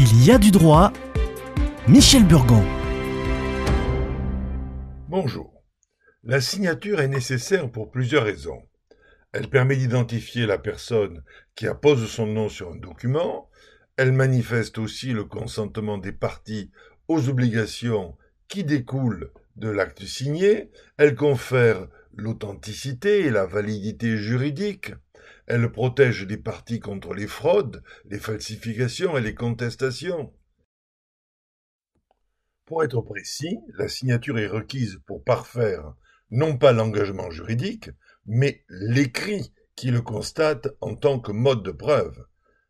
Il y a du droit. Michel Burgon. Bonjour. La signature est nécessaire pour plusieurs raisons. Elle permet d'identifier la personne qui appose son nom sur un document. Elle manifeste aussi le consentement des parties aux obligations qui découlent de l'acte signé. Elle confère l'authenticité et la validité juridique. Elle protège les parties contre les fraudes, les falsifications et les contestations. Pour être précis, la signature est requise pour parfaire non pas l'engagement juridique, mais l'écrit qui le constate en tant que mode de preuve.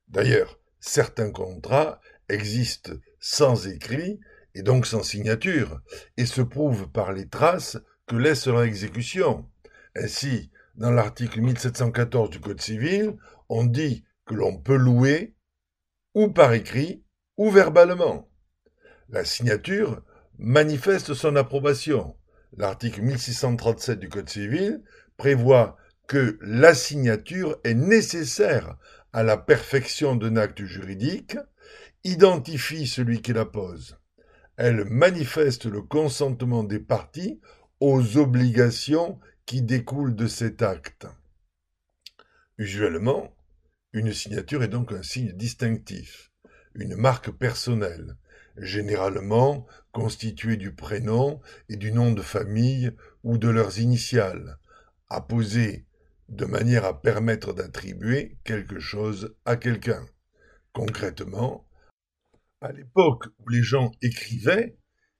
D'ailleurs, certains contrats existent sans écrit et donc sans signature, et se prouvent par les traces que laisse leur exécution. Ainsi, dans l'article 1714 du Code civil, on dit que l'on peut louer ou par écrit ou verbalement. La signature manifeste son approbation. L'article 1637 du Code civil prévoit que la signature est nécessaire à la perfection d'un acte juridique, identifie celui qui la pose. Elle manifeste le consentement des parties aux obligations qui découlent de cet acte. Usuellement, une signature est donc un signe distinctif, une marque personnelle, généralement constituée du prénom et du nom de famille ou de leurs initiales, apposée de manière à permettre d'attribuer quelque chose à quelqu'un. Concrètement, à l'époque où les gens écrivaient,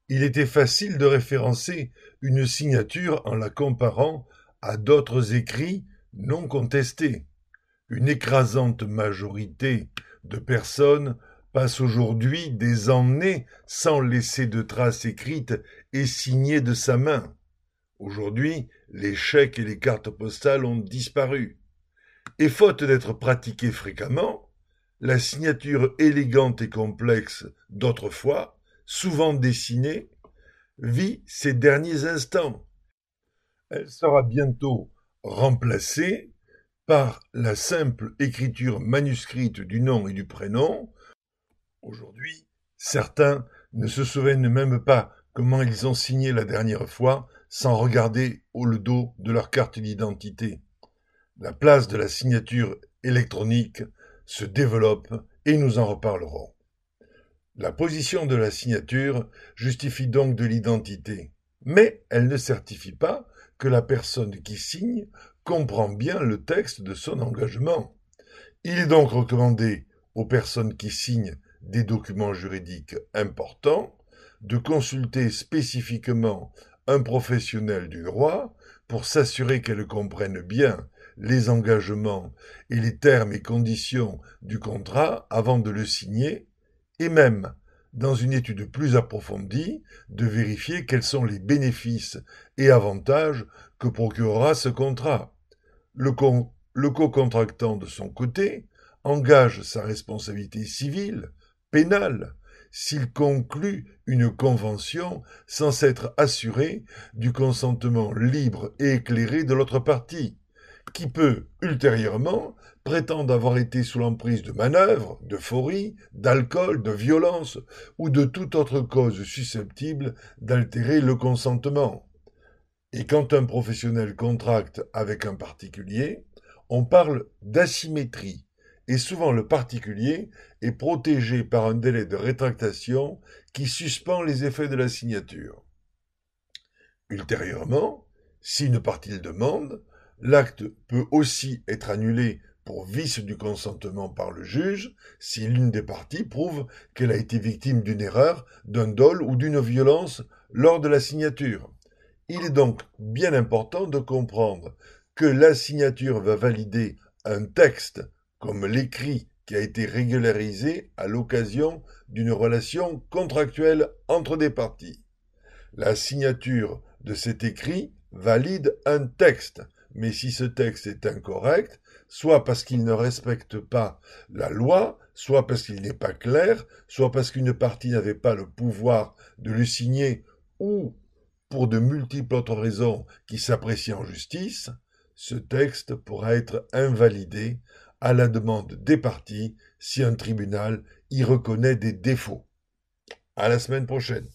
il était facile de référencer une signature en la comparant à d'autres écrits non contestés. Une écrasante majorité de personnes passent aujourd'hui des années sans laisser de traces écrites et signées de sa main. Aujourd'hui, les chèques et les cartes postales ont disparu. Et faute d'être pratiquées fréquemment, la signature élégante et complexe d'autrefois souvent dessinée, vit ses derniers instants. Elle sera bientôt remplacée par la simple écriture manuscrite du nom et du prénom. Aujourd'hui, certains ne se souviennent même pas comment ils ont signé la dernière fois sans regarder au le dos de leur carte d'identité. La place de la signature électronique se développe et nous en reparlerons. La position de la signature justifie donc de l'identité, mais elle ne certifie pas que la personne qui signe comprend bien le texte de son engagement. Il est donc recommandé aux personnes qui signent des documents juridiques importants de consulter spécifiquement un professionnel du droit pour s'assurer qu'elles comprennent bien les engagements et les termes et conditions du contrat avant de le signer et même, dans une étude plus approfondie, de vérifier quels sont les bénéfices et avantages que procurera ce contrat. Le, co-contractant, de son côté, engage sa responsabilité civile, pénale, s'il conclut une convention sans s'être assuré du consentement libre et éclairé de l'autre partie, qui peut, ultérieurement, prétendent avoir été sous l'emprise de manœuvres, d'euphorie, d'alcool, de violence ou de toute autre cause susceptible d'altérer le consentement. Et quand un professionnel contracte avec un particulier, on parle d'asymétrie, et souvent le particulier est protégé par un délai de rétractation qui suspend les effets de la signature. Ultérieurement, si une partie le demande, l'acte peut aussi être annulé pour vice du consentement par le juge si l'une des parties prouve qu'elle a été victime d'une erreur, d'un dol ou d'une violence lors de la signature. Il est donc bien important de comprendre que la signature va valider un texte comme l'écrit qui a été régularisé à l'occasion d'une relation contractuelle entre des parties. La signature de cet écrit valide un texte, mais si ce texte est incorrect, soit parce qu'il ne respecte pas la loi, soit parce qu'il n'est pas clair, soit parce qu'une partie n'avait pas le pouvoir de le signer, ou pour de multiples autres raisons qui s'apprécient en justice, ce texte pourra être invalidé à la demande des parties si un tribunal y reconnaît des défauts. À la semaine prochaine.